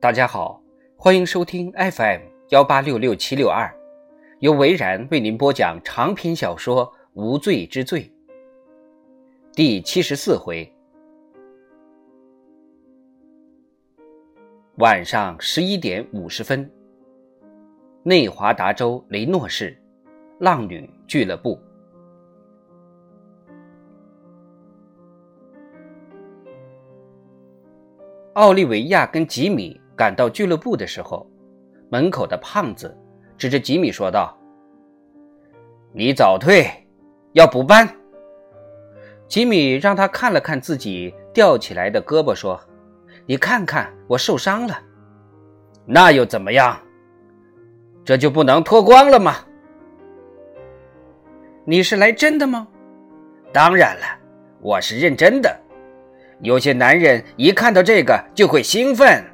大家好，欢迎收听 FM 幺八六六七六二，由维然为您播讲长篇小说《无罪之罪》第七十四回。晚上十一点五十分，内华达州雷诺市浪女俱乐部，奥利维亚跟吉米赶到俱乐部的时候，门口的胖子指着吉米说道：“你早退，要补班。”吉米让他看了看自己吊起来的胳膊，说。你看看，我受伤了，那又怎么样？这就不能脱光了吗？你是来真的吗？当然了，我是认真的。有些男人一看到这个就会兴奋。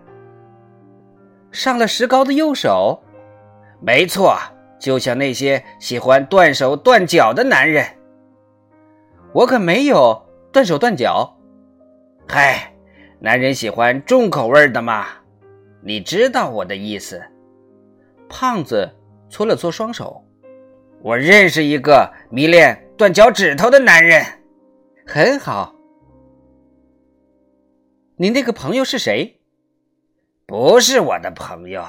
上了石膏的右手，没错，就像那些喜欢断手断脚的男人。我可没有断手断脚。嗨。男人喜欢重口味的嘛？你知道我的意思。胖子搓了搓双手。我认识一个迷恋断脚趾头的男人。很好。你那个朋友是谁？不是我的朋友。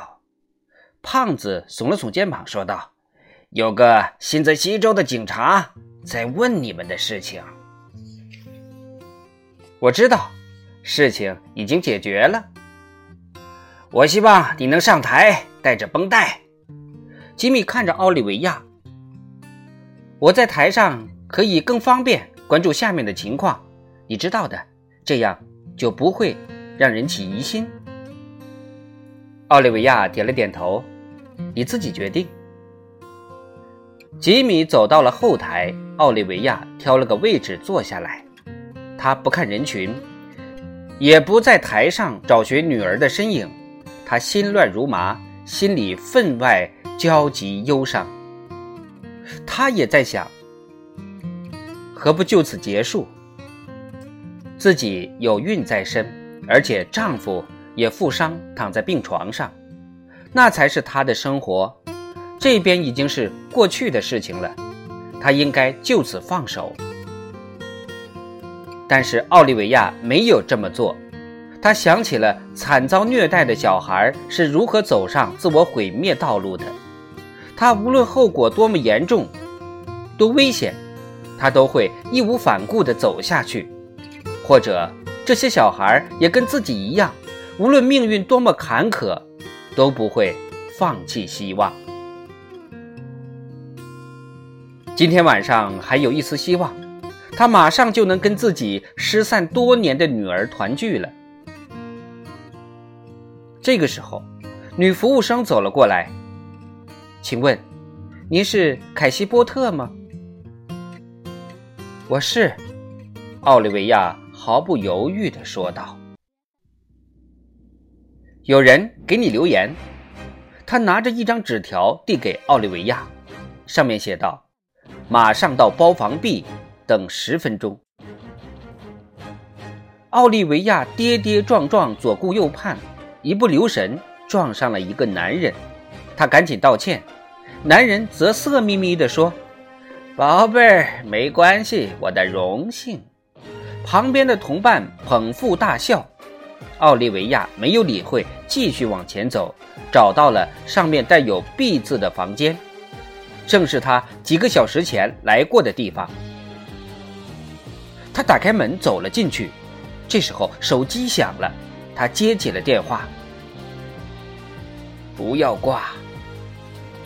胖子耸了耸肩膀，说道：“有个新泽西州的警察在问你们的事情。”我知道。事情已经解决了。我希望你能上台，带着绷带。吉米看着奥利维亚，我在台上可以更方便关注下面的情况，你知道的，这样就不会让人起疑心。奥利维亚点了点头，你自己决定。吉米走到了后台，奥利维亚挑了个位置坐下来，他不看人群。也不在台上找寻女儿的身影，他心乱如麻，心里分外焦急忧伤。他也在想，何不就此结束？自己有孕在身，而且丈夫也负伤躺在病床上，那才是她的生活。这边已经是过去的事情了，她应该就此放手。但是奥利维亚没有这么做，她想起了惨遭虐待的小孩是如何走上自我毁灭道路的。他无论后果多么严重、多危险，他都会义无反顾地走下去。或者这些小孩也跟自己一样，无论命运多么坎坷，都不会放弃希望。今天晚上还有一丝希望。他马上就能跟自己失散多年的女儿团聚了。这个时候，女服务生走了过来，请问，您是凯西波特吗？我是，奥利维亚毫不犹豫地说道。有人给你留言，他拿着一张纸条递给奥利维亚，上面写道：“马上到包房 B。”等十分钟，奥利维亚跌跌撞撞左顾右盼，一不留神撞上了一个男人，他赶紧道歉，男人则色眯眯地说：“宝贝儿，没关系，我的荣幸。”旁边的同伴捧腹大笑，奥利维亚没有理会，继续往前走，找到了上面带有 “B” 字的房间，正是他几个小时前来过的地方。他打开门走了进去，这时候手机响了，他接起了电话。不要挂，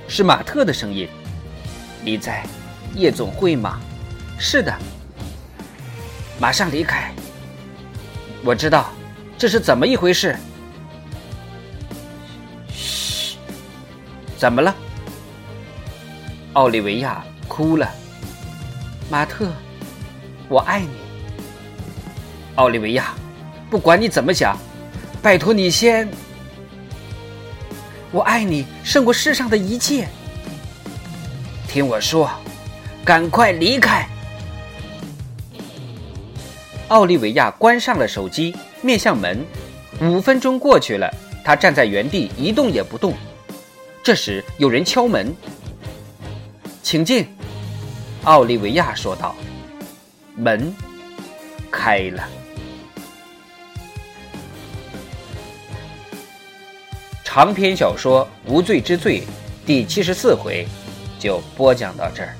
是马特的声音。你在夜总会吗？是的，马上离开。我知道，这是怎么一回事？嘘，怎么了？奥利维亚哭了。马特。我爱你，奥利维亚。不管你怎么想，拜托你先。我爱你胜过世上的一切。听我说，赶快离开。奥利维亚关上了手机，面向门。五分钟过去了，他站在原地一动也不动。这时有人敲门，请进。奥利维亚说道。门开了。长篇小说《无罪之罪》第七十四回就播讲到这儿。